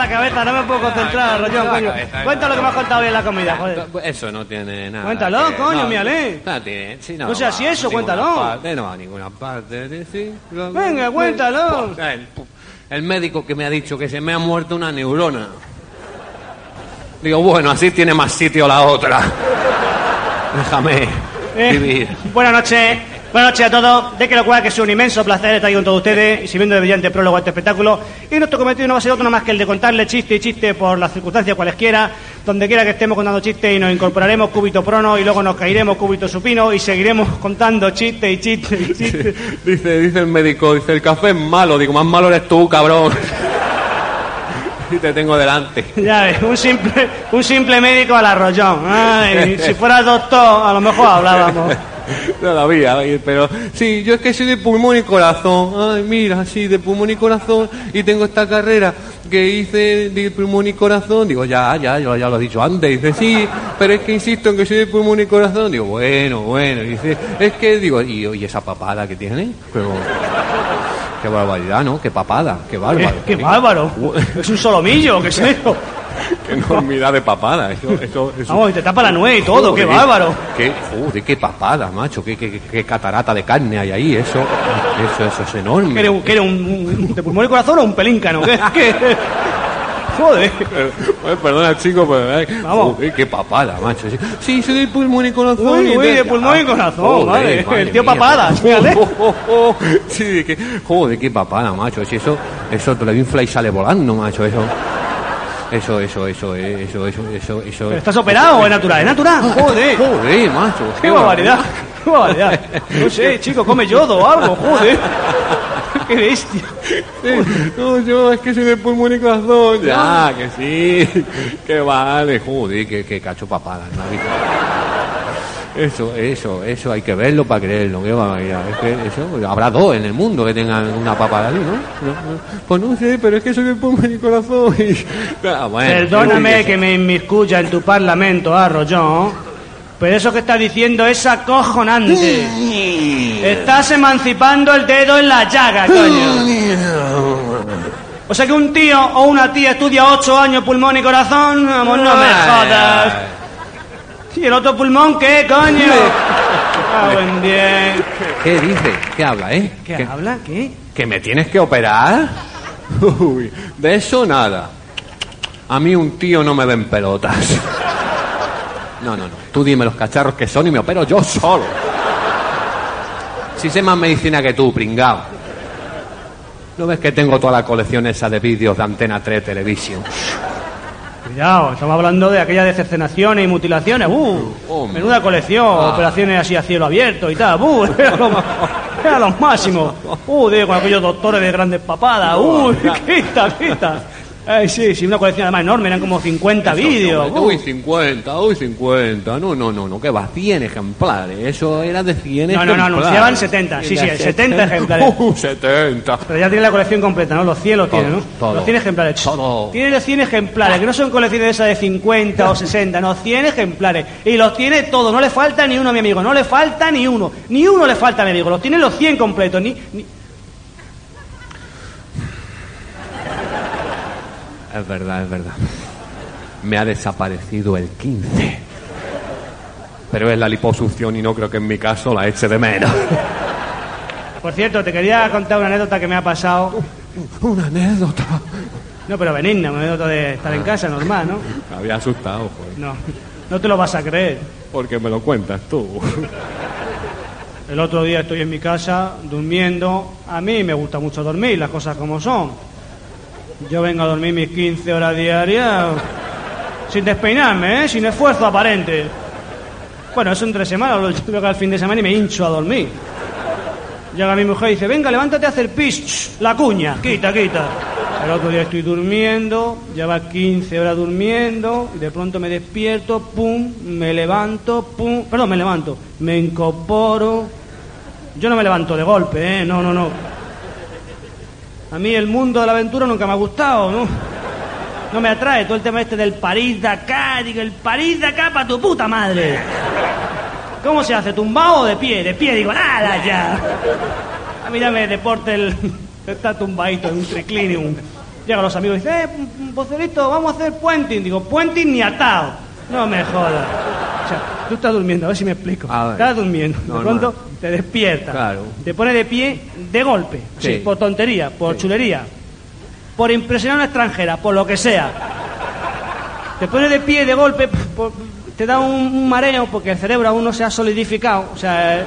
La cabeza, no me puedo concentrar, la coño. Cuenta lo que me has contado hoy en la comida, joder. Eso no tiene nada. Cuéntalo, que- coño, no, mírale. No tiene, sí, no, No sea va así eso, ninguna cuéntalo. parte, no va a ninguna parte. de- sí, lo- Venga, cuéntalo. El, el médico que me ha dicho que se me ha muerto una neurona. Digo, bueno, así tiene más sitio la otra. Déjame Eh, vivir. buenas noches. Buenas noches a todos. De que lo cual que es un inmenso placer estar aquí con todos ustedes y sirviendo de brillante prólogo a este espectáculo. Y nuestro cometido no va a ser otro más que el de contarle chiste y chiste por las circunstancias cualesquiera, donde quiera que estemos contando chistes y nos incorporaremos cúbito prono y luego nos caeremos cúbito supino y seguiremos contando chiste y chiste y chiste. Dice, dice el médico, dice, el café es malo. Digo, más malo eres tú, cabrón. y te tengo delante. Ya ves, un simple, un simple médico al arrollón. Ay, si fuera doctor, a lo mejor hablábamos. Todavía, pero sí, yo es que soy de pulmón y corazón. Ay, mira, sí, de pulmón y corazón. Y tengo esta carrera que hice de pulmón y corazón. Digo, ya, ya, yo ya lo he dicho antes. Dice, sí, pero es que insisto en que soy de pulmón y corazón. Digo, bueno, bueno. Dice, es que, digo, y, y esa papada que tiene. Pero, qué barbaridad, ¿no? Qué papada, qué bárbaro. ¡Qué bárbaro! Es un solomillo, ¿qué es eso? Qué enormidad de papada. Eso, eso, eso. Vamos, y te tapa la nuez y todo, qué bárbaro. Qué, joder, qué papada, macho. Qué, qué, qué catarata de carne hay ahí. Eso, eso, eso es enorme. ¿Que eres, un- eres un, un- de pulmón y corazón o un pelíncano? ¿Qué? qué? Joder. Eh, perdona, chico, pero. eh, Vamos. qué papada, macho. Sí, soy de pulmón y corazón. Uy, uy, de pulmón y corazón, Joder, madre El tío mía. papadas, fíjate. Oh, oh, oh. Sí, que, joder, qué papada, macho. Si eso, eso te lo infla y sale volando, macho. Eso. Eso, eso, eso, eh, eso, eso, eso, eso. ¿Pero ¿Estás operado o es natural? ¿Es natural? Joder. Joder, macho. ¡Qué barbaridad! ¡Qué barbaridad! No sé, chico, come yodo o algo, joder. ¡Qué bestia! No, yo es que soy de pulmón y corazón. Ya, que sí. Que vale. Joder, que, que cacho papada. ¿no? Eso, eso, eso hay que verlo para creerlo. Qué barbaridad. Es que eso, habrá dos en el mundo que tengan una papada así, ¿no? No, no. Pues no sé, pero es que soy de pulmón y corazón. Y... Ah, bueno, Perdóname que me inmiscuya en tu parlamento, arrollón, pero eso que estás diciendo es acojonante. Estás emancipando el dedo en la llaga, coño. O sea que un tío o una tía estudia ocho años pulmón y corazón, vamos, no me jodas. ¿Y el otro pulmón qué, coño? Ah, buen bien. ¿Qué dice? ¿Qué habla, eh? ¿Qué habla? ¿Qué? ¿Que me tienes que operar? Uy, de eso nada. A mí un tío no me ven pelotas. No, no, no. Tú dime los cacharros que son y me opero yo solo. Si sé más medicina que tú, pringao. ¿No ves que tengo toda la colección esa de vídeos de Antena 3 Television? Cuidado, estamos hablando de aquellas de cercenaciones y mutilaciones. ¡Uh! Menuda colección, Ah. operaciones así a cielo abierto y tal. ¡Uh! Era lo, era lo máximo. ¡Uh! de- con aquellos doctores de grandes papadas. ¡Uh! ¡Quita, quita! Ay, sí, sí, una colección además enorme, eran como 50 vídeos. Uy, ¡Uh! 50, uy, 50. No, no, no, no, que va, 100 ejemplares. Eso era de 100 No, no, no, ejemplares. anunciaban 70, sí, sí, 70 ejemplares. Uh, 70. Pero ya tiene la colección completa, ¿no? Los 100 los tiene, ¿no? Todo, todo. Los 100 ejemplares. Todo. Tiene los 100 ejemplares, que no son colecciones esas de 50 o 60, no, 100 ejemplares. Y los tiene todos, no le falta ni uno a mi amigo, no le falta ni uno. Ni uno le falta a mi amigo, los tiene los 100 completos. Ni, ni- Es verdad, es verdad. Me ha desaparecido el 15. Pero es la liposucción y no creo que en mi caso la eche de menos. Por cierto, te quería contar una anécdota que me ha pasado. Una anécdota. No, pero benigna, me noto de estar en casa, normal, ¿no? Me había asustado, pues. No, no te lo vas a creer. Porque me lo cuentas tú. El otro día estoy en mi casa durmiendo. A mí me gusta mucho dormir, las cosas como son. Yo vengo a dormir mis 15 horas diarias sin despeinarme, ¿eh? sin esfuerzo aparente. Bueno, eso entre semanas, yo vengo al fin de semana y me hincho a dormir. Llega mi mujer y dice, venga, levántate a hacer pis, la cuña, quita, quita. El otro día estoy durmiendo, lleva 15 horas durmiendo, y de pronto me despierto, pum, me levanto, pum, perdón, me levanto, me incorporo. Yo no me levanto de golpe, ¿eh? No, no, no. A mí el mundo de la aventura nunca me ha gustado, ¿no? No me atrae todo el tema este del París Dakar, digo, el París Dakar para tu puta madre. ¿Cómo se hace? ¿Tumbado o de pie? De pie, digo, nada ya. A mí ya me deporte el. Está tumbadito en un triclinium. Llegan los amigos y dicen, eh, Pocelito, vamos a hacer puenting. Digo, puenting ni atado. No me jodas. O sea, tú estás durmiendo, a ver si me explico. A ver. Estás durmiendo. De pronto te despiertas. Claro. Te pones de pie de golpe. Sí. por tontería, por Sí. chulería. Por impresionar a una extranjera, por lo que sea. Te pones de pie de golpe, por- te da un, un mareo porque el cerebro aún no se ha solidificado. O sea, eh,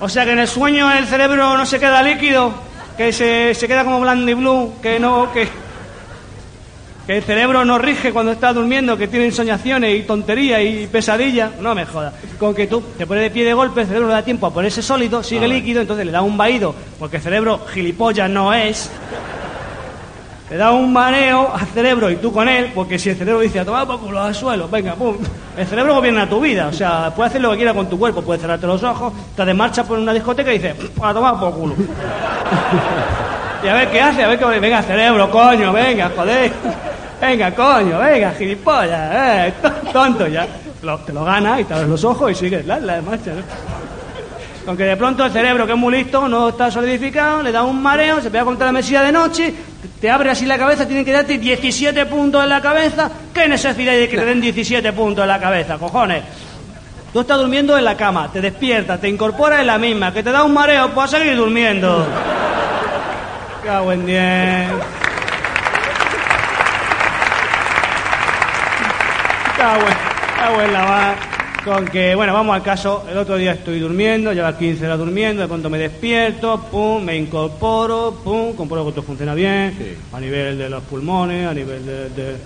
o sea que en el sueño el cerebro no se queda líquido, que se, se queda como blue, que no, que, que el cerebro no rige cuando está durmiendo, que tiene ensoñaciones y tonterías y pesadillas. No me jodas. Con que tú te pones de pie de golpe, el cerebro le da tiempo a ponerse sólido, sigue líquido, entonces le da un vaído, porque el cerebro gilipollas no es. Le da un mareo al cerebro y tú con él, porque si el cerebro dice a tomar por culo al suelo, venga, pum. El cerebro gobierna tu vida, o sea, puede hacer lo que quiera con tu cuerpo, puede cerrarte los ojos, te de marcha por una discoteca y dice, a tomar por culo. y a ver qué hace, a ver qué. Venga, cerebro, coño, venga, joder. Venga, coño, venga, gilipollas, eh, tonto ya. Te lo gana y te abres los ojos y sigues la, la marcha, ¿no? Aunque de pronto el cerebro, que es muy listo, no está solidificado, le da un mareo, se pega contra la mesilla de noche, te- te abre así la cabeza, tienen que darte 17 puntos en la cabeza. ¿Qué necesidad hay de que te den 17 puntos en la cabeza, cojones? Tú estás durmiendo en la cama, te despiertas, te incorporas en la misma, que te da un mareo, pues a seguir durmiendo. Cago en diez. En, cago en la mar. Con que, bueno, vamos al caso. El otro día estoy durmiendo, lleva 15 horas durmiendo, de pronto me despierto, pum, me incorporo, pum, compruebo que todo funciona bien, a nivel de los pulmones, a nivel de- de,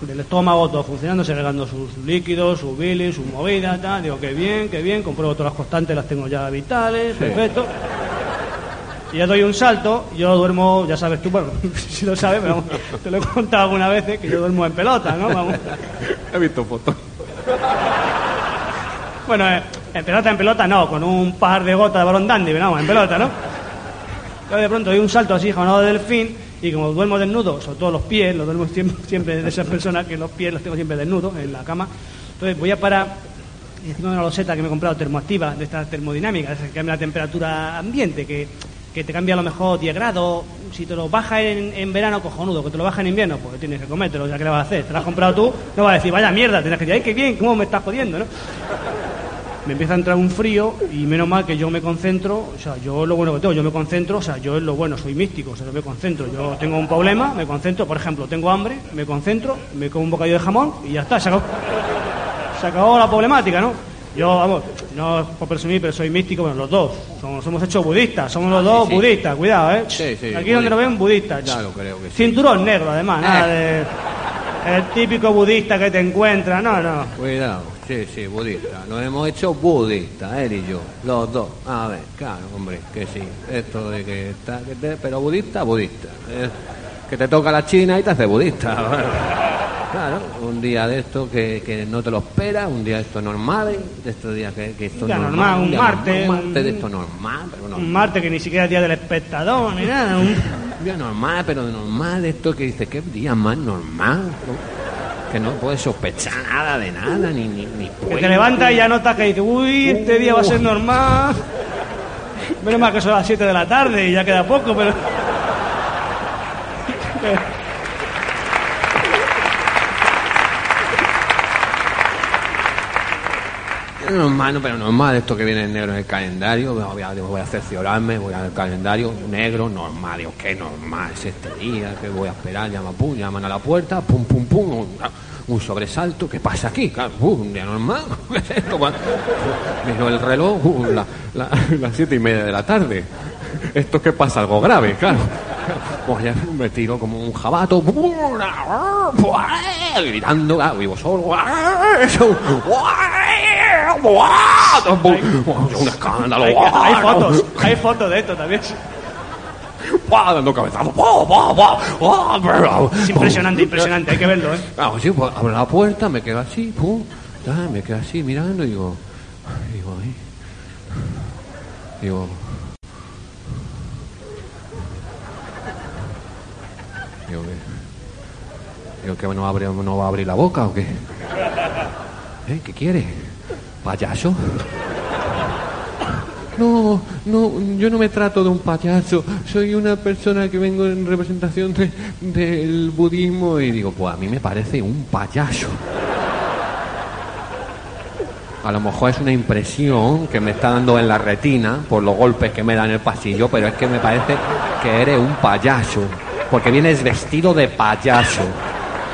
del estómago, todo funcionando, segregando sus líquidos, sus bilis, sus movidas, tal. Digo, qué bien, qué bien, compruebo todas las constantes, las tengo ya vitales, perfecto. Y ya doy un salto, yo duermo, ya sabes tú, bueno, si lo sabes, pero te lo he contado algunas veces, que yo duermo en pelota, ¿no? Vamos. He visto fotos. Bueno, eh, en pelota, en pelota no, con un par de gotas de balón dandy, vamos, en pelota, ¿no? Yo de pronto doy un salto así, jamonado del delfín, y como duermo desnudo, sobre todo los pies, los duermo siempre, siempre de esas personas que los pies los tengo siempre desnudos en la cama. Entonces voy a parar encima de una loseta que me he comprado termoactiva, de estas termodinámicas, que cambia la temperatura ambiente, que, que te cambia a lo mejor 10 grados. Si te lo baja en, en verano, cojonudo, que te lo baja en invierno, pues tienes que comértelo, ya que le vas a hacer. Te lo has comprado tú, no vas a decir, vaya mierda, tienes que decir, ay, qué bien, cómo me estás jodiendo, ¿no? me empieza a entrar un frío y menos mal que yo me concentro, o sea, yo lo bueno que tengo, yo me concentro, o sea, yo es lo bueno, soy místico, o sea, yo me concentro, yo tengo un problema, me concentro, por ejemplo, tengo hambre, me concentro, me como un bocadillo de jamón y ya está, se acabó, se acabó la problemática, ¿no? Yo, vamos, no es por presumir, pero soy místico, bueno, los dos, somos, somos hechos budistas, somos los dos Ah, sí. budistas, cuidado, ¿eh? Sí, sí, Aquí donde lo ven, budistas. Ya lo creo que sí. Cinturón negro, además, nada Eh. de... El típico budista que te encuentra, no, no. Cuidado, sí, sí, budista. Nos hemos hecho budistas, él y yo, los dos. A ver, claro, hombre, que sí. Esto de que está, que te- pero budista, budista. Eh, que te toca la China y te hace budista. Claro, un día de esto que, que no te lo esperas, un día de esto normal, de estos días que, que esto Un día es normal, un día martes, normal, un martes de esto normal, pero normal. Un martes que ni siquiera es día del espectador ni nada. Un... Un día normal, pero de normal, de esto que dice, ¿qué día más normal? ¿no? Que no puedes sospechar nada de nada, ni ni, ni Que te levantas y ya notas que dices, uy, este día va a ser normal. Menos mal que son las 7 de la tarde y ya queda poco, pero. Normal, no, pero normal, esto que viene en negro en el calendario, voy a, voy a cerciorarme, voy al calendario, negro, normal, digo, qué normal es este día, que voy a esperar, llama, pum, llaman a la puerta, pum, pum, pum, un, un sobresalto, ¿qué pasa aquí? Claro, uh, un día normal. Bueno, Miro el reloj, uh, la- la- las siete y media de la tarde. Esto que pasa, algo grave, claro. Pues me tiro como un jabato, gritando, claro, vivo solo. Un escándalo. Hay, hay fotos, hay fotos de esto también. Dando cabezazos. Es impresionante, impresionante, hay que verlo, ¿eh? Claro, sí, pues abro la puerta, me quedo así, pum, me quedo así mirando y digo, digo, ahí, digo que, digo que no, va a abrir la boca o qué, ¿Eh? ¿qué quiere? ¿Payaso? No, no, yo no me trato de un payaso, soy una persona que vengo en representación de- del budismo y digo, pues a mí me parece un payaso. A lo mejor es una impresión que me está dando en la retina por los golpes que me dan en el pasillo, pero es que me parece que eres un payaso, porque vienes vestido de payaso.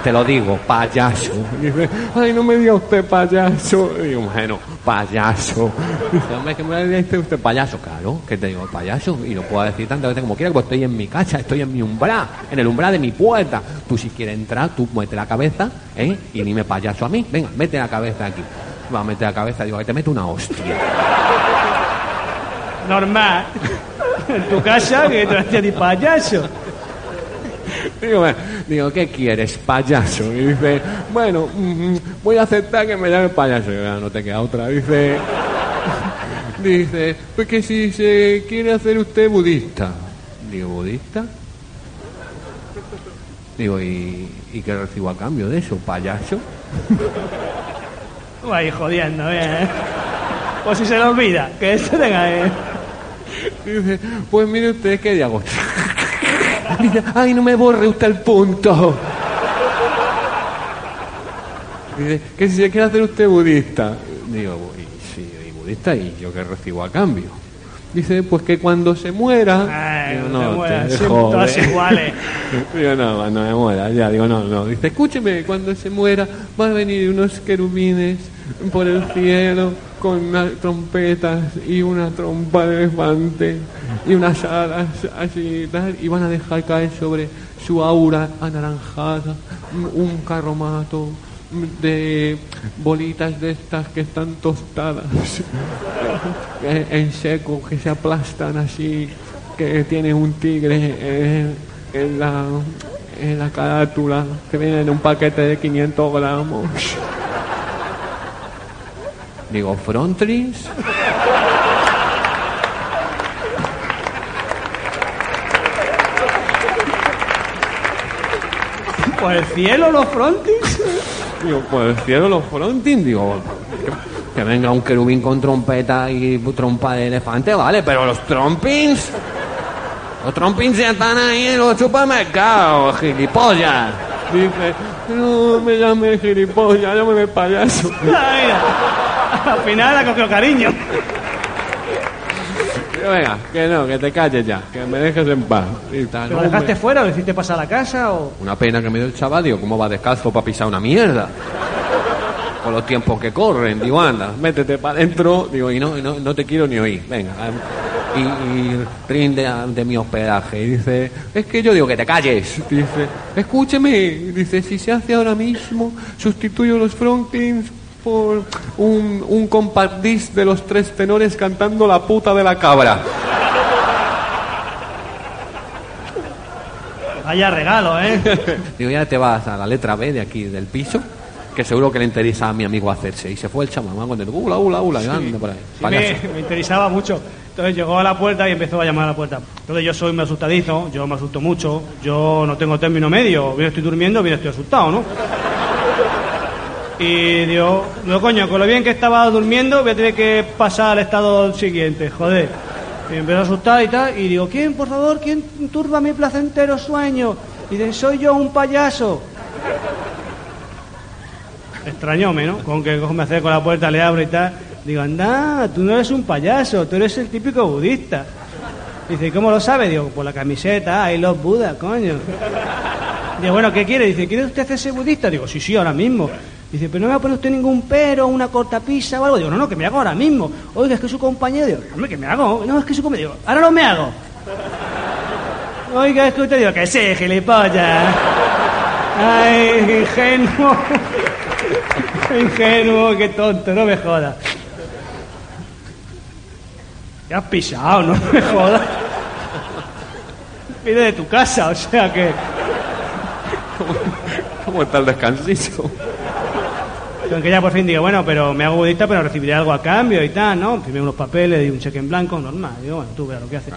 Te lo digo, payaso. Y dice, ay, no me diga usted payaso. Y digo, bueno, payaso. Dice, hombre, que me dice usted payaso. Claro, que te digo, payaso. Y lo puedo decir tantas veces como quiera, porque estoy en mi casa, estoy en mi umbral, en el umbral de mi puerta. Tú si quieres entrar, tú mete la cabeza, ¿eh? Y dime payaso a mí. Venga, mete la cabeza aquí. Va a meter la cabeza, digo, que te meto una hostia. Normal. En tu casa, que te hacía de payaso. Digo, bueno, digo, ¿qué quieres, payaso? Y dice, bueno, mm, voy a aceptar que me llame payaso. Y yo, "Ah, no te queda otra. Dice, dice, pues que si se quiere hacer usted budista. Digo, ¿budista? Digo, ¿y, y qué recibo a cambio de eso, payaso? Ahí jodiendo, ¿eh? Pues si se le olvida, que esto tenga, ¿eh? Dice, pues mire usted, ¿qué hago? Dice, ay, no me borre usted el punto. Dice, que si se quiere hacer usted budista. Digo, y, sí, y budista, ¿y yo qué recibo a cambio? Dice, pues que cuando se muera... Ay, Digo, no te mueras, te siempre jode". todas iguales. Digo, no, cuando me muera, ya, digo, no, no. Dice, escúcheme, cuando se muera van a venir unos querubines por el cielo con unas trompetas y una trompa de elefante y unas alas así y tal, y van a dejar caer sobre su aura anaranjada un carromato de bolitas de estas que están tostadas en seco, que se aplastan así, que tiene un tigre en, en la, en la carátula, que viene en un paquete de 500 gramos. Digo, Frontris. Por el cielo, los frontis. Digo, por el cielo los frontis, digo, que, venga un querubín con trompeta y trompa de elefante, vale, pero los trompins, los trompins ya están ahí en los supermercados, gilipollas. Dice, no me llame gilipollas, llámeme payaso. Ah, mira. Al final ha cogido cariño. Venga, que no, que te calles ya, que me dejes en paz. Y tal, ¿Lo dejaste fuera o lo hiciste pasar a la casa o...? Una pena que me dio el chaval, digo, ¿cómo va descalzo para pisar una mierda? Con los tiempos que corren, digo, anda, métete para adentro, digo, y no, y no, no te quiero ni oír, venga. Y, y rinde ante mi hospedaje. Y dice, es que yo digo que te calles. Dice, escúcheme, dice, si se hace ahora mismo, sustituyo los frontings por un, un compact disc de los tres tenores cantando la puta de la cabra. Vaya regalo, ¿eh? Digo, ya te vas a la letra B de aquí del piso, que seguro que le interesa a mi amigo hacerse. Y se fue el chamamán con el ula, ula, ula, y anda por ahí. Sí, me interesaba mucho. Entonces llegó a la puerta y empezó a llamar a la puerta. Entonces yo soy muy asustadizo, yo me asusto mucho, yo no tengo término medio, bien estoy durmiendo, bien estoy asustado, ¿no? Y digo, no coño, con lo bien que estaba durmiendo voy a tener que pasar al estado siguiente, joder. Y me empezó a asustar y tal, y digo, ¿quién, por favor, quién turba mi placentero sueño? Y dice, soy yo un payaso. Extrañóme, ¿no? Con que me acerco a la puerta, le abro y tal. Digo, anda, tú no eres un payaso, tú eres el típico budista. Dice, ¿y cómo lo sabe? Digo, por la camiseta, I love Buda, coño. Digo, bueno, ¿qué quiere? Dice, ¿quiere usted hacerse budista? Digo, sí, sí, ahora mismo. Dice, pero no me va a poner usted ningún pero, una cortapisa o algo. Digo, no, no, que me hago ahora mismo. Oiga, es que su compañero. Digo, hombre, que me hago. No, es que su compañero. Digo, ahora no me hago. Oiga, es que usted digo, que sí, gilipollas. Ay, ingenuo. ingenuo, qué tonto, no me jodas. Te has pisado, no me jodas. Viene de tu casa, o sea que. ¿Cómo está el descansito? Aunque ya por fin digo, bueno, pero me hago budista, pero recibiré algo a cambio y tal, ¿no? Firmé unos papeles y un cheque en blanco, normal. Digo, bueno, tú verás lo que haces.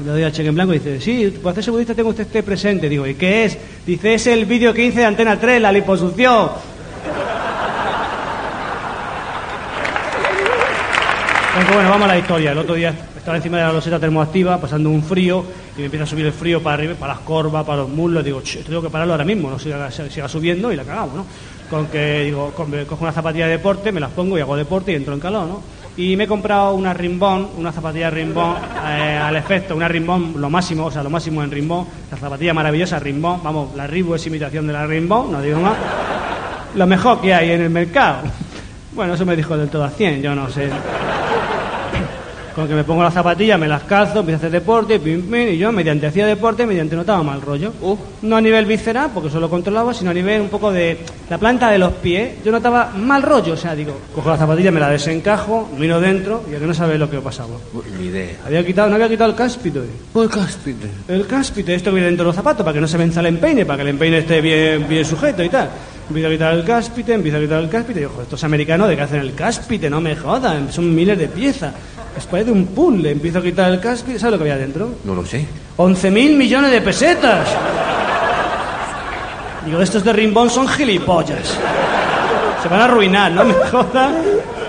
Y le doy al cheque en blanco y dice, sí, para hacerse budista tengo usted este presente. Digo, ¿y qué es? Dice, es el vídeo que hice de Antena 3, la liposucción. Aunque bueno, vamos a la historia. El otro día estaba encima de la loseta termoactiva, pasando un frío, y me empieza a subir el frío para arriba, para las corvas, para los muslos. Digo, "Ch, tengo que pararlo ahora mismo, no siga, siga subiendo y la cagamos, ¿no? Con que, digo, con- cojo una zapatilla de deporte, me las pongo y hago deporte y entro en calor, ¿no? Y me he comprado una rimbón, una zapatilla rimbón, eh, al efecto, una rimbón, lo máximo, o sea, lo máximo en rimbón, la zapatilla maravillosa, rimbón, vamos, la Ribu es imitación de la rimbón, no digo más. Lo mejor que hay en el mercado. Bueno, eso me dijo del todo a 100, yo no sé. Con que me pongo las zapatillas, me las calzo, empiezo a hacer deporte, pim, pim, y yo mediante hacía deporte, mediante notaba mal rollo. Uh. No a nivel visceral, porque eso lo controlaba, sino a nivel un poco de la planta de los pies. Yo notaba mal rollo, o sea, digo, cojo la zapatilla, me la desencajo, miro dentro y a que no sabes lo que pasaba. Ni idea. Había quitado, no había quitado el cáspito. eh. Oh, el cáspite, esto que viene dentro de los zapatos, para que no se venza el empeine, para que el empeine esté bien, bien sujeto y tal. Empiezo a quitar el cáspite, empiezo a quitar el cáspite, y "Joder, estos americanos de que hacen el cáspite, no me jodan, son miles de piezas. Es parece un puzzle, empiezo a quitar el cáspite, ¿sabes lo que había dentro? No lo sé. 11 mil millones de pesetas. Digo, estos de Rimbón son gilipollas. Se van a arruinar, no me jodan.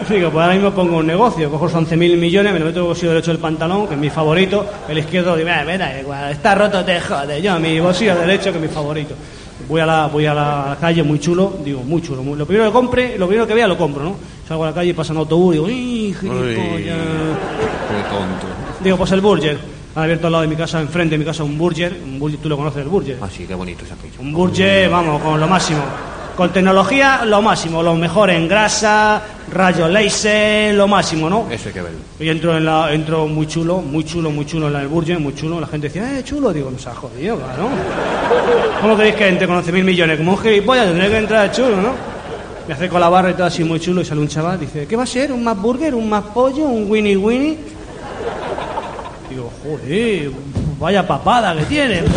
Digo, pues ahora mismo pongo un negocio, cojo los 11 mil millones, me lo meto en el bolsillo derecho del pantalón, que es mi favorito, el izquierdo, digo, "Ah, mira, igual, está roto, te jode, yo, mi bolsillo derecho, que es mi favorito. Voy a la, voy a la calle, muy chulo, digo, muy chulo. muy- lo primero que compre, lo primero que vea, lo compro, ¿no? Salgo a la calle pasa un autobús, digo, ¡ih, gilipollas! Qué tonto. Digo, pues el Burger. Han abierto al lado de mi casa, enfrente de mi casa, un Burger. Un Burger tú lo conoces, el Burger. Ah, sí, qué bonito ese aquello. Un Burger, vamos, con lo máximo. Con tecnología, lo máximo. Lo mejor en grasa, rayo laser, lo máximo, ¿no? Eso hay que verlo. Y entro, en la, entro muy chulo, muy chulo, muy chulo en la del muy chulo. La gente decía, eh, chulo. Digo, nos ha jodido, claro. ¿Cómo queréis que entre con 11.000 millones? Como un gilipollas, tendré que entrar chulo, ¿no? Me acerco a la barra y todo así muy chulo y sale un chaval. Dice, ¿qué va a ser? ¿Un más burger? ¿Un más pollo? ¿Un winnie winnie? Digo, joder, vaya papada que tiene. Digo,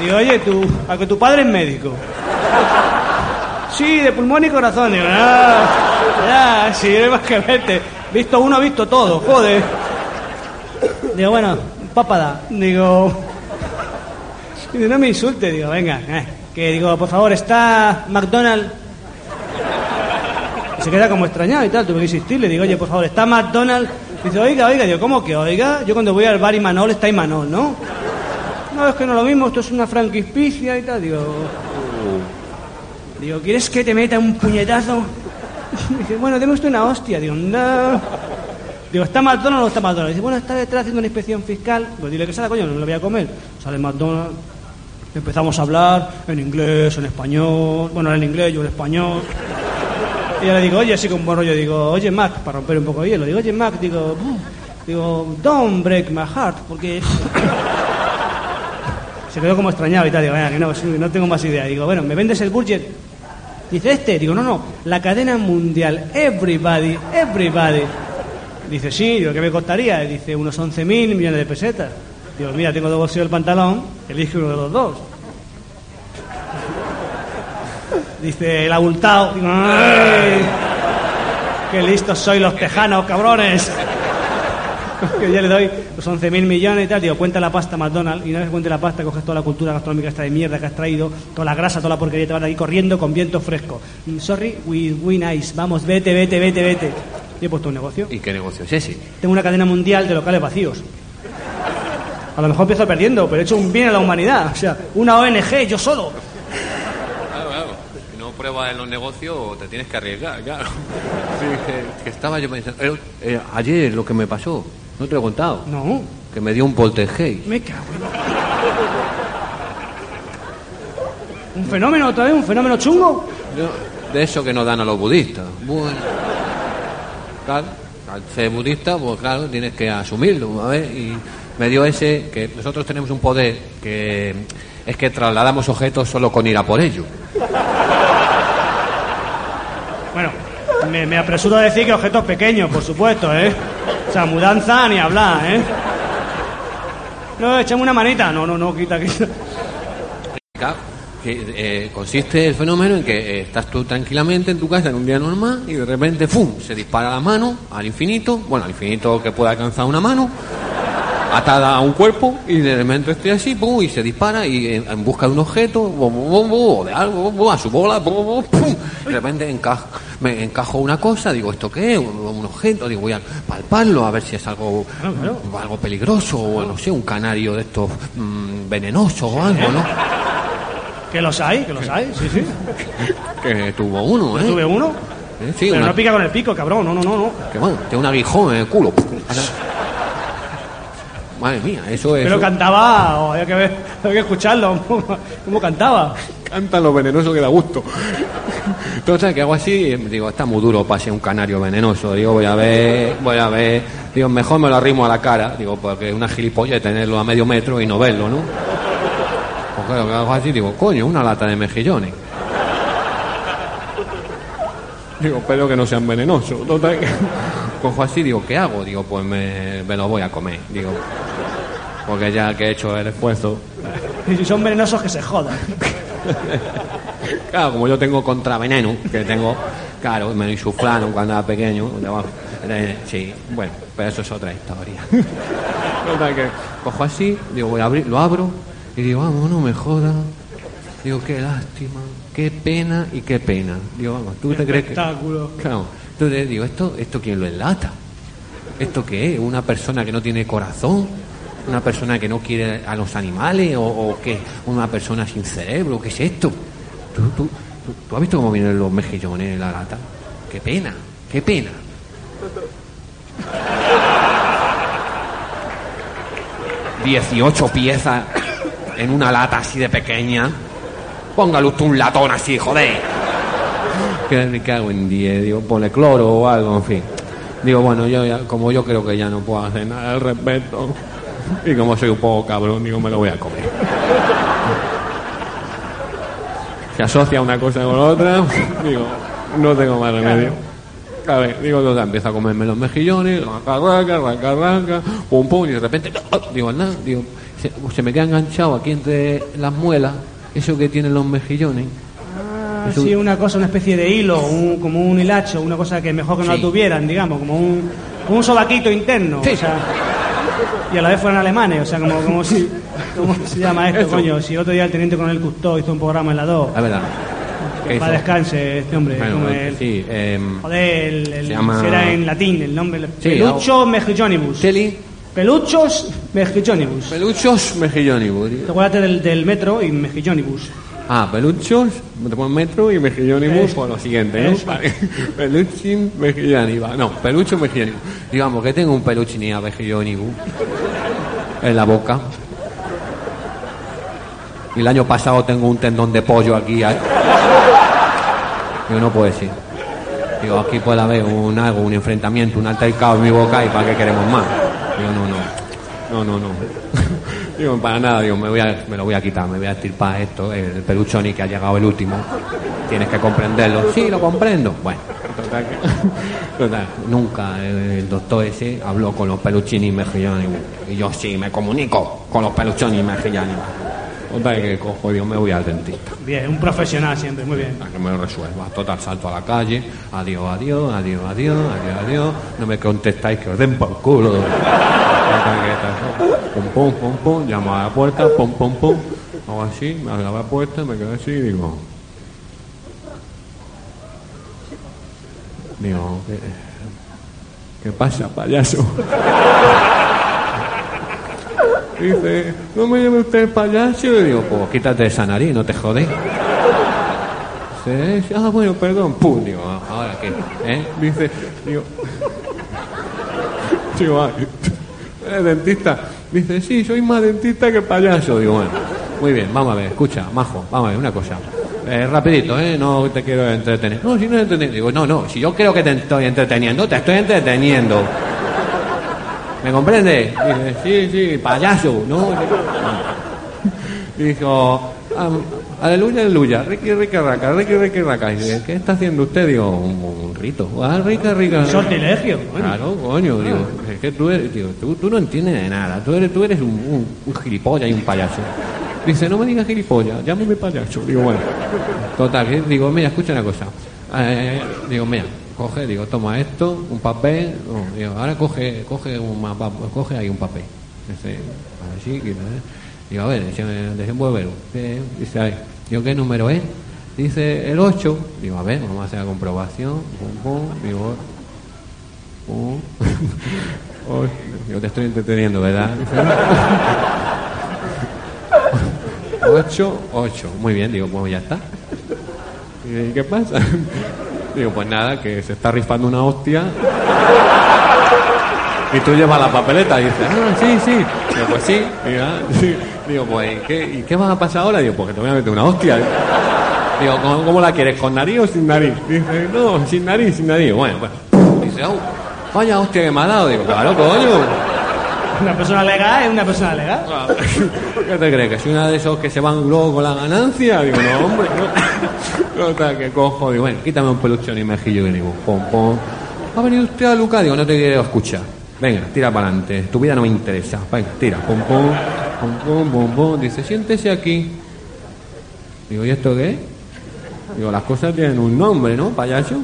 Digo, oye, tú, a que tu padre es médico. Sí, de pulmón y corazón. Digo, ah, ya, si hay más que verte. Visto uno, visto todo, joder. Digo, bueno, papada. Digo, dice, no me insulte. Digo, venga, eh, que digo, por favor, está McDonald's. Y se queda como extrañado y tal, tuve que insistirle. Digo, oye, por favor, está McDonald's. Dice, oiga, oiga, digo, ¿cómo que oiga? Yo cuando voy al bar y Manol está Imanol, ¿no? No, es que no lo mismo, esto es una franquicia y tal. Digo, digo, ¿quieres que te meta un puñetazo? Dice, bueno, deme usted una hostia. Digo, no. Digo, ¿está McDonald's o no está McDonald's? Dice, bueno, está detrás haciendo una inspección fiscal. Pues dile que salga, coño, no me lo voy a comer. Sale McDonald's. Empezamos a hablar en inglés, en español. Bueno, en inglés, yo en español. Y yo le digo, oye, así con buen rollo, digo, oye, Mac, para romper un poco de hielo. Digo, oye, Mac, digo, digo, don't break my heart, porque... Se quedó como extrañado y tal. Digo, "Venga, que no, sí, no tengo más idea. Digo, bueno, ¿me vendes el budget? Dice, ¿este? Digo, no, no, la cadena mundial, everybody, everybody. Dice, sí, digo, ¿qué me costaría? Dice, unos 11 mil millones de pesetas. Digo, mira, tengo dos bolsillos del pantalón, elige uno de los dos. Dice, el abultado. Digo, ¡ay! ¡Qué listos sois los tejanos, cabrones! que yo le doy los 11 mil millones y tal, digo, cuenta la pasta McDonald's, y una vez que cuente la pasta, coges toda la cultura gastronómica esta de mierda que has traído, toda la grasa, toda la porquería, te vas de ahí corriendo con viento fresco. Sorry, we, we nice, vamos, vete, vete, vete, vete. Y he puesto un negocio. ¿Y qué negocio es ese? Tengo una cadena mundial de locales vacíos. A lo mejor empiezo perdiendo, pero he hecho un bien a la humanidad. O sea, una ONG, yo solo. pruebas en los negocios te tienes que arriesgar, claro. Sí, que, que estaba yo pensando... eh, eh, ayer lo que me pasó, no te lo he contado, No, que me dio un poltergeist. me cago en... ¿Un fenómeno otra vez? ¿Un fenómeno chungo? Yo- de eso que nos dan a los budistas. Bueno, claro, al ser budista, pues claro, tienes que asumirlo, a ver, y me dio ese, que nosotros tenemos un poder que es que trasladamos objetos solo con ir a por ello. Bueno, me, me apresuro a decir que objetos pequeños, por supuesto, ¿eh? Sea, mudanza ni hablar, ¿eh? No, échame una manita. No, no, no, quita, quita. Eh, consiste el fenómeno en que eh, estás tú tranquilamente en tu casa en un día normal y de repente, ¡fum!, se dispara la mano al infinito, bueno, al infinito que pueda alcanzar una mano, atada a un cuerpo y de repente estoy así, ¡pum!, y se dispara y en, en busca de un objeto, bum, bum, bum, de algo, a su bola, bum, bum, ¡pum! De repente encajo, me encajo una cosa, digo, ¿esto qué es? Un, un objeto, digo, voy a palparlo a ver si es algo, algo peligroso o no sé, un canario de estos mm, venenosos o algo, ¿no? Que los hay, que los hay, sí, sí. Que tuvo uno, ¿eh? Tuve uno. Eh, Sí, Pero una- no pica con el pico, cabrón. No, no, no, no. que bueno, tiene un aguijón en el culo. Madre mía, eso es. Pero cantaba, oh, había que ver, había que escucharlo. ¿Cómo cantaba? Canta lo venenoso que da gusto. Entonces, que hago así, digo, está muy duro para ser un canario venenoso. Digo, voy a ver, voy a ver. Digo, mejor me lo arrimo a la cara. Digo, porque es una gilipollas tenerlo a medio metro y no verlo, ¿no? Pues claro, que hago así, digo, coño, una lata de mejillones. Digo, espero que no sean venenosos. Total, que cojo así, digo, ¿qué hago? Digo, pues me, me lo voy a comer. Digo, porque ya que he hecho el esfuerzo, Y si son venenosos, que se jodan. Claro, como yo tengo contraveneno, que tengo, claro, me lo insuflaron cuando era pequeño. Eh, Sí, bueno, pero eso es otra historia. Que cojo así, digo, voy a abrir, lo abro y digo, vamos, no me jodas. Digo, qué lástima, qué pena y qué pena. Digo, vamos, ¿tú te crees que.? Espectáculo. Claro, entonces digo, ¿esto, ¿esto quién lo enlata? ¿Esto qué es? ¿Una persona que no tiene corazón? ¿Una persona que no quiere a los animales? ¿O, o qué? ¿Una persona sin cerebro? ¿Qué es esto? ¿Tú, tú, tú, tú has visto cómo vienen los mejillones en la lata? ¡Qué pena! ¡Qué pena! Dieciocho piezas en una lata así de pequeña. Póngale usted un latón así, joder. Que me cago en 10, digo, pone cloro o algo, en fin. Digo, bueno, yo ya- como yo creo que ya no puedo hacer nada al respecto, y como soy un poco cabrón, digo, me lo voy a comer. Se asocia una cosa con otra, digo, no tengo más remedio. A ver, digo, total, empiezo a comerme los mejillones, raca, raca, raca, raca, pum, pum, y de repente, ¡ah! digo, nada, digo, se, se me queda enganchado aquí entre las muelas, eso que tienen los mejillones. Ah, Eso- sí, una cosa, una especie de hilo, un- como un hilacho, una cosa que mejor que no la tuvieran, digamos, como un, como un sobaquito interno. Sí. O sea, y a la vez fueran alemanes, o sea, como, como si. ¿Cómo se llama esto, Eso. coño? Si otro día el teniente coronel Custó hizo un programa en la 2. La verdad. Que para descanse este hombre. Bueno, como el- sí, em, Joder, el, el- Se llama- si era en latín el nombre. Sí, Pelucho mejillonibus. Teli, Peluchos mejillonibus. peluchos mejillonibus. Te acuérdate del, del metro y mejillonibus. Ah, peluchos, metro y mejillonibus Eso. por lo siguiente, ¿no? Eso. Vale. Peluchin mejillonibus. No, pelucho mejillonibus. Digamos que tengo un peluchin y a mejillonibus en la boca. Y el año pasado tengo un tendón de pollo aquí. ¿eh? Digo, no puede ser. Digo, aquí puede haber un algo, un enfrentamiento, un altercado en mi boca y para qué queremos más. Digo, no, no. No, no, no. Digo, para nada, digo, me, voy a, me lo voy a quitar, me voy a estirpar esto, el peluchoni que ha llegado el último. Tienes que comprenderlo. Sí, lo comprendo. Bueno, total, nunca el, el doctor ese habló con los peluchini mejillones. Y yo sí, me comunico con los peluchoni mejillones. Total, que cojo, digo, me voy al dentista. Bien, un profesional siempre, muy bien. A que me lo resuelva. Total, salto a la calle. Adiós, adiós, adiós, adiós, adiós, adiós. No me contestáis que os den por culo. Pum, pum, pum, pum. Llamo a la puerta, pum, pum, pum. Hago así, me abre la puerta, me quedo así y digo... Digo, ¿qué, qué pasa, payaso? Dice, ¿no me llame usted payaso? Digo, pues quítate esa nariz, no te jodes. Dice, "Eh, ah, bueno, perdón. Pum, digo, "Ah, ¿ahora qué? ¿Eh? Dice, digo, digo, "Ay, ¿eres dentista? Dice, sí, soy más dentista que payaso. Digo, bueno, muy bien, vamos a ver, escucha, majo, vamos a ver, una cosa. Eh, rapidito, ¿eh? No te quiero entretener. No, si no entretener. Digo, no, no, si yo creo que te estoy entreteniendo, te estoy entreteniendo. ¿Me comprende? Dice, sí, sí, payaso, ¿no? Dijo, "Am- aleluya, aleluya, riqui, riqui, raca, riqui, riqui, raca. Dice, ¿qué está haciendo usted? Digo, un, un rito. Ah, rica, rica. Sortilegio. bueno. Claro, coño, digo, es que tú eres, digo, tú, tú no entiendes de nada, tú eres, tú eres un, un, un gilipollas y un payaso. Dice, no me digas gilipollas, llámame payaso. Digo, bueno, total, digo, mira, escucha una cosa. Eh, digo, mira, coge, digo, toma esto, un papel, digo, ahora coge, coge, un mapa, coge ahí un papel. Dice, así, ¿eh? digo, a ver, desenvuélvelo. Dice, ahí, digo, ¿qué número es? Dice, el 8. Digo, a ver, vamos a hacer la comprobación. Pum, pum, digo, pum. Yo te estoy entreteniendo, ¿verdad? Ocho, ocho. Muy bien, digo, pues ya está. ¿Y qué pasa? Digo, pues nada, que se está rifando una hostia. Y tú llevas la papeleta y dices, ah, sí, sí. Digo, pues sí. Digo, ah, sí. Digo, pues, ¿y qué, ¿y qué vas a pasar ahora? Digo, porque te voy a meter una hostia. Digo, ¿cómo, cómo la quieres? ¿Con nariz o sin nariz? Dice, no, sin nariz, sin nariz. Bueno, bueno. Dice, oh, vaya hostia que me ha dado. Digo, claro, coño. Una persona legal es una persona legal. ¿Qué te crees? ¿Que soy una de esos que se van luego con la ganancia? Digo, no, hombre, no. Total, que cojo, digo, bueno, quítame un peluchón y mejillo y digo, pom, pom. ¿Ha venido usted a Luca? Digo, no te quiero escuchar. Venga, tira para adelante, tu vida no me interesa. Venga, tira, pom, pom, pom, pom, pom. Dice, siéntese aquí. Digo, ¿y esto qué? Digo, las cosas tienen un nombre, ¿no, payaso?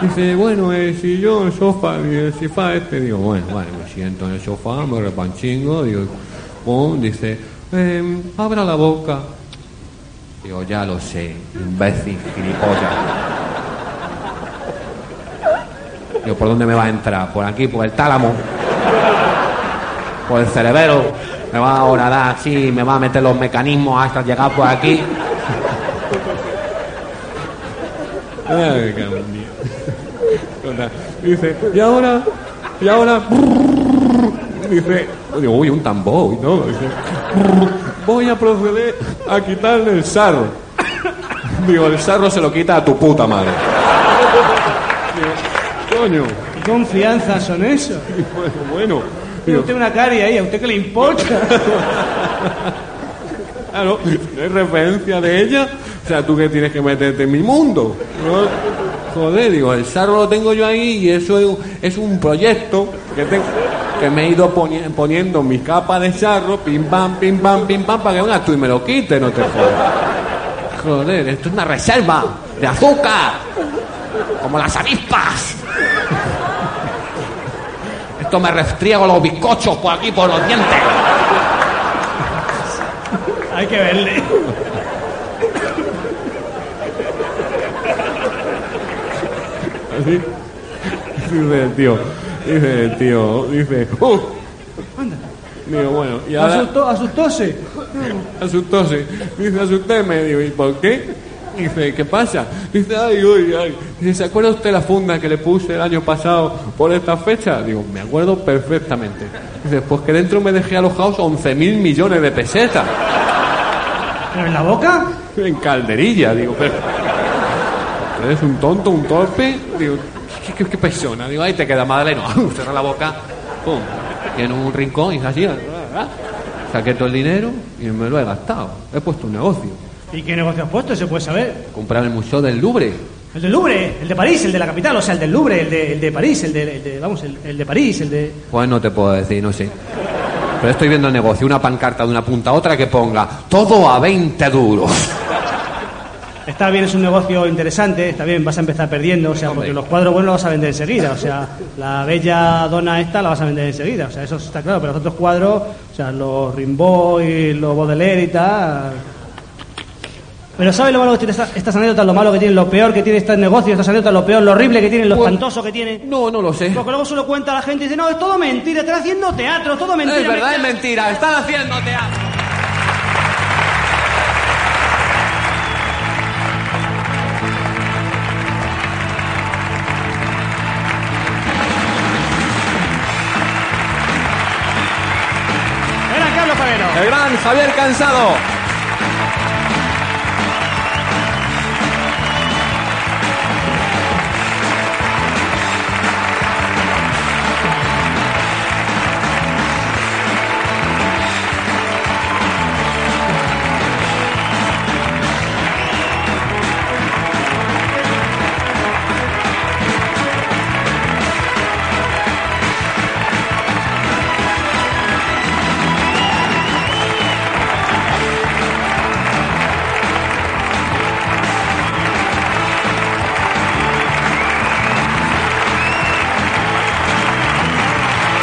Dice, bueno, el sillón, el sofá, el sofá este. Digo, bueno, vale, me siento en el sofá, me repanchingo, digo, pum, dice, "Em, abra la boca. Digo, ya lo sé, imbécil, gilipollas. Digo, ¿por dónde me va a entrar? Por aquí, por el tálamo. Por el cerebelo. Me va a dar así, me va a meter los mecanismos hasta llegar por aquí. Ay. Dice, y ahora, y ahora, dice, digo, uy, un tambor todo. Dice, voy a proceder a quitarle el sarro. Digo, el sarro se lo quita a tu puta madre. Digo, coño, ¿Qué confianza son esos? bueno, bueno. Tiene usted una caria ahí, ¿a usted qué le importa? Claro, es referencia de ella. O sea, tú que tienes que meterte en mi mundo. ¿no? Joder, digo, el sarro lo tengo yo ahí y eso es, un- proyecto que, me he ido poni- poniendo mi capa de sarro, pim pam, pim pam, pim pam, para que vengas tú y me lo quites, no te jodas. Joder, esto es una reserva de azúcar, como las avispas. Esto me restriego los bizcochos por aquí, por los dientes. Hay que verle. Dice el tío, dice el tío, dice, ¡uh! Digo, bueno, y ahora Asustó, asustóse. asustóse. Dice, asustéme. Digo, ¿y por qué? Dice, ¿qué pasa? Dice, ay, uy, ay. Dice, ¿se acuerda usted la funda que le puse el año pasado por esta fecha? Digo, me acuerdo perfectamente. Dice, pues que dentro me dejé alojados 11 mil millones de pesetas. ¿Pero en la boca? En calderilla, digo, pero. Eres un tonto, un torpe. Digo, ¿qué, qué, qué persona? Digo, ahí te queda Madaleno. Cierra la boca. Pum. Y en un rincón, y así. Saqué todo el dinero y me lo he gastado. He puesto un negocio. ¿Y qué negocio has puesto? ¿Se puede saber? Comprar el Museo del Louvre. El del Louvre, el de París, el de la capital, o sea, el del Louvre, el de, el de París, el de, el de- vamos, el, el de París, el de... Pues no te puedo decir, no sé. Pero estoy viendo el negocio, una pancarta de una punta a otra que ponga todo a 20 duros. Está bien, es un negocio interesante, está bien, vas a empezar perdiendo, o sea, porque los cuadros buenos los vas a vender enseguida, o sea, la bella dona esta la vas a vender enseguida, o sea, eso está claro, pero los otros cuadros, o sea, los Rimbaud y los Baudelaire y tal... Pero ¿sabes lo malo que tiene esta- estas anécdotas, lo malo que tienen, lo peor que tiene este negocio, estas anécdotas, lo peor, lo horrible que tienen, lo Pues- espantoso que tiene? No, no lo sé. Porque luego solo cuenta la gente y dice, no, es todo mentira, están haciendo teatro, todo mentira. Es verdad, es mentira". mentira. Están haciendo teatro. El gran Javier Cansado.